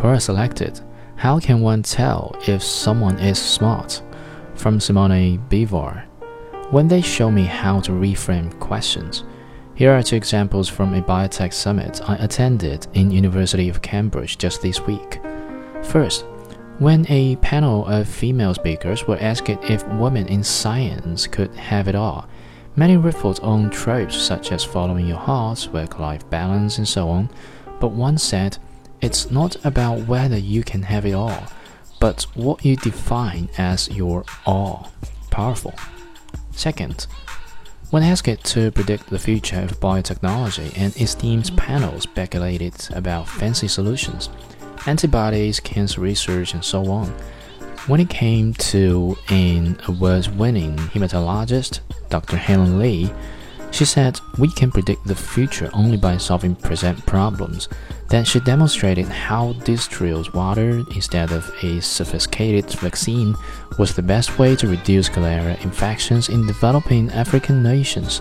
Quora selected How can one tell if someone is smart? from Simone Bivar. When they show me how to reframe questions, here are two examples from a biotech summit I attended in University of Cambridge just this week. First, when a panel of female speakers were asked if women in science could have it all, many riffled on tropes such as following your heart, work-life balance, and so on. But one said, it's not about whether you can have it all, but what you define as your all. Powerful. Second, when asked to predict the future of biotechnology, an esteemed panel speculated about fancy solutions, antibodies, cancer research, and so on. When it came to an award winning hematologist, Dr. Helen Lee, she said, We can predict the future only by solving present problems. Then she demonstrated how distilled water instead of a sophisticated vaccine was the best way to reduce cholera infections in developing African nations.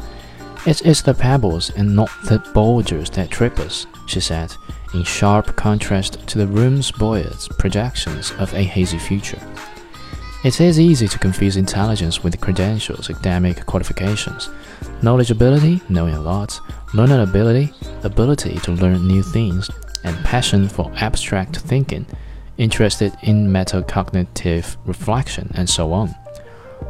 It is the pebbles and not the boulders that trip us, she said, in sharp contrast to the room's buoyant projections of a hazy future. It is easy to confuse intelligence with credentials, academic qualifications. Knowledgeability, knowing a lot, learning ability, ability to learn new things, and passion for abstract thinking, interested in metacognitive reflection, and so on.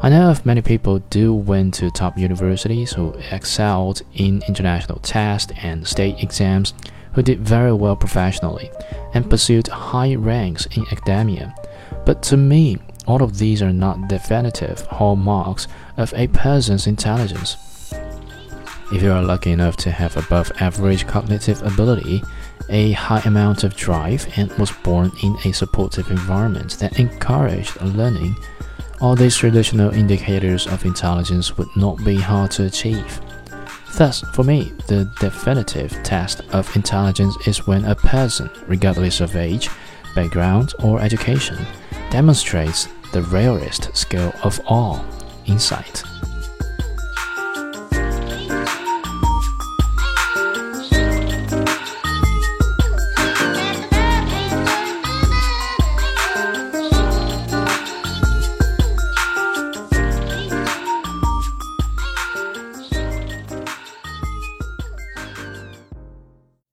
I know of many people do went to top universities who excelled in international tests and state exams, who did very well professionally, and pursued high ranks in academia. But to me, all of these are not definitive hallmarks of a person's intelligence. If you are lucky enough to have above average cognitive ability, a high amount of drive, and was born in a supportive environment that encouraged learning, all these traditional indicators of intelligence would not be hard to achieve. Thus, for me, the definitive test of intelligence is when a person, regardless of age, background, or education, demonstrates the rarest skill of all insight.